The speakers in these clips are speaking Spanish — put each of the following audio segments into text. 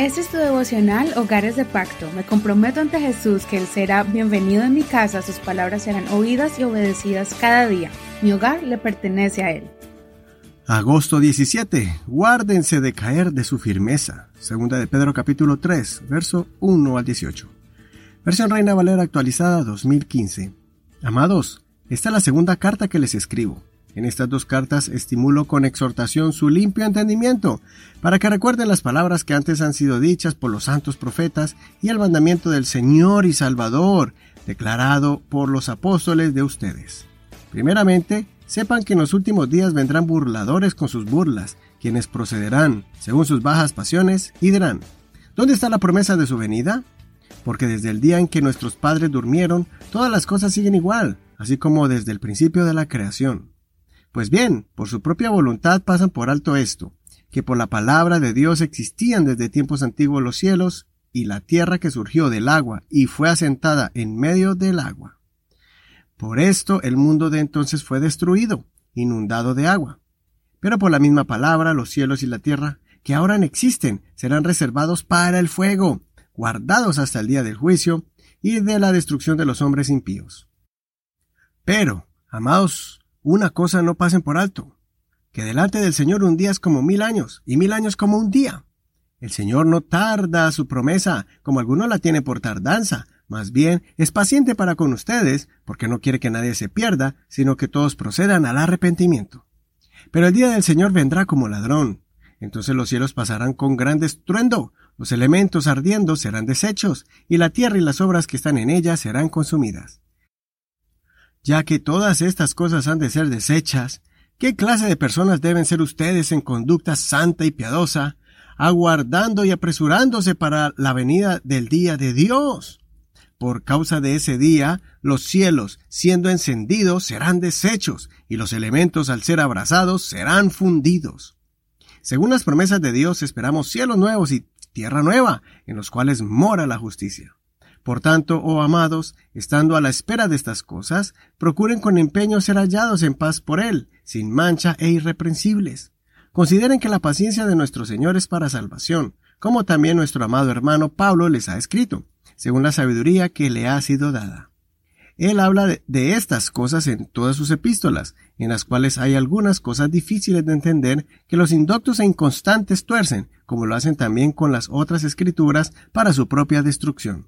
Este es tu devocional Hogares de Pacto. Me comprometo ante Jesús que Él será bienvenido en mi casa, sus palabras serán oídas y obedecidas cada día. Mi hogar le pertenece a Él. Agosto 17. Guárdense de caer de su firmeza. Segunda de Pedro capítulo 3, verso 1 al 18. Versión Reina Valera actualizada 2015. Amados, esta es la segunda carta que les escribo. En estas dos cartas estimulo con exhortación su limpio entendimiento, para que recuerden las palabras que antes han sido dichas por los santos profetas y el mandamiento del Señor y Salvador, declarado por los apóstoles de ustedes. Primeramente, sepan que en los últimos días vendrán burladores con sus burlas, quienes procederán, según sus bajas pasiones, y dirán, ¿dónde está la promesa de su venida? Porque desde el día en que nuestros padres durmieron, todas las cosas siguen igual, así como desde el principio de la creación. Pues bien, por su propia voluntad pasan por alto esto, que por la palabra de Dios existían desde tiempos antiguos los cielos y la tierra que surgió del agua y fue asentada en medio del agua. Por esto el mundo de entonces fue destruido, inundado de agua. Pero por la misma palabra los cielos y la tierra, que ahora no existen, serán reservados para el fuego, guardados hasta el día del juicio y de la destrucción de los hombres impíos. Pero, amados, una cosa no pasen por alto, que delante del Señor un día es como mil años, y mil años como un día. El Señor no tarda su promesa, como alguno la tiene por tardanza, más bien es paciente para con ustedes, porque no quiere que nadie se pierda, sino que todos procedan al arrepentimiento. Pero el día del Señor vendrá como ladrón. Entonces los cielos pasarán con gran estruendo, los elementos ardiendo serán deshechos, y la tierra y las obras que están en ella serán consumidas ya que todas estas cosas han de ser desechas, ¿qué clase de personas deben ser ustedes en conducta santa y piadosa, aguardando y apresurándose para la venida del día de Dios? Por causa de ese día, los cielos, siendo encendidos, serán deshechos, y los elementos, al ser abrazados, serán fundidos. Según las promesas de Dios, esperamos cielos nuevos y tierra nueva, en los cuales mora la justicia. Por tanto, oh amados, estando a la espera de estas cosas, procuren con empeño ser hallados en paz por Él, sin mancha e irreprensibles. Consideren que la paciencia de nuestro Señor es para salvación, como también nuestro amado hermano Pablo les ha escrito, según la sabiduría que le ha sido dada. Él habla de, de, estas cosas en todas sus epístolas, en las cuales hay algunas cosas difíciles de entender que los indoctos e inconstantes tuercen, como lo hacen también con las otras escrituras, para su propia destrucción.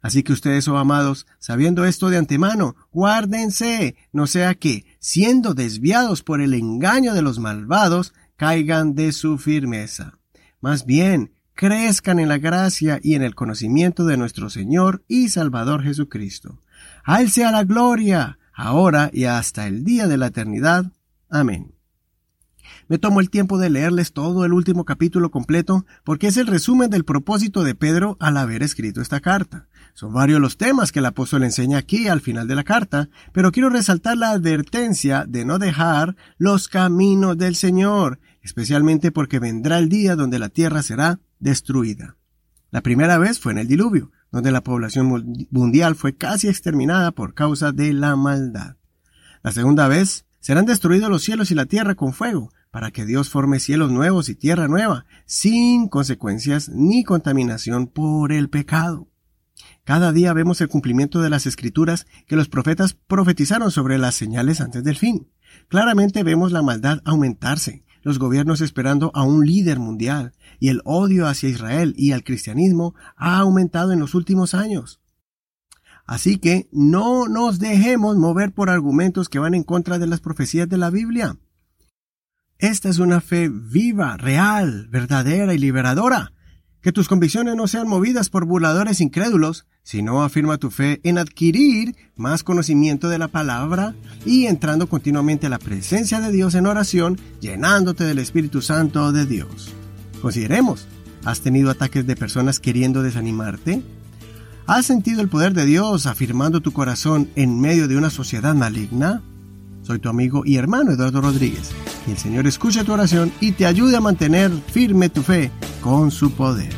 Así que ustedes, oh amados, sabiendo esto de antemano, guárdense, no sea que, siendo desviados por el engaño de los malvados, caigan de su firmeza. Más bien, crezcan en la gracia y en el conocimiento de nuestro Señor y Salvador Jesucristo. A sea la gloria, ahora y hasta el día de la eternidad. Amén. Me tomo el tiempo de leerles todo el último capítulo completo porque es el resumen del propósito de Pedro al haber escrito esta carta. Son varios los temas que el apóstol enseña aquí al final de la carta, pero quiero resaltar la advertencia de no dejar los caminos del Señor, especialmente porque vendrá el día donde la tierra será destruida. La primera vez fue en el diluvio, donde la población mundial fue casi exterminada por causa de la maldad. La segunda vez serán destruidos los cielos y la tierra con fuego, para que Dios forme cielos nuevos y tierra nueva, sin consecuencias ni contaminación por el pecado. Cada día vemos el cumplimiento de las escrituras que los profetas profetizaron sobre las señales antes del fin. Claramente vemos la maldad aumentarse, los gobiernos esperando a un líder mundial, y el odio hacia Israel y al cristianismo ha aumentado en los últimos años. Así que no nos dejemos mover por argumentos que van en contra de las profecías de la Biblia. Esta es una fe viva, real, verdadera y liberadora. Que tus convicciones no sean movidas por burladores incrédulos, sino afirma tu fe en adquirir más conocimiento de la palabra y entrando continuamente a la presencia de Dios en oración, llenándote del Espíritu Santo de Dios. Consideremos, ¿has tenido ataques de personas queriendo desanimarte? ¿Has sentido el poder de Dios afirmando tu corazón en medio de una sociedad maligna? Soy tu amigo y hermano Eduardo Rodríguez. Que el Señor escuche tu oración y te ayude a mantener firme tu fe con su poder.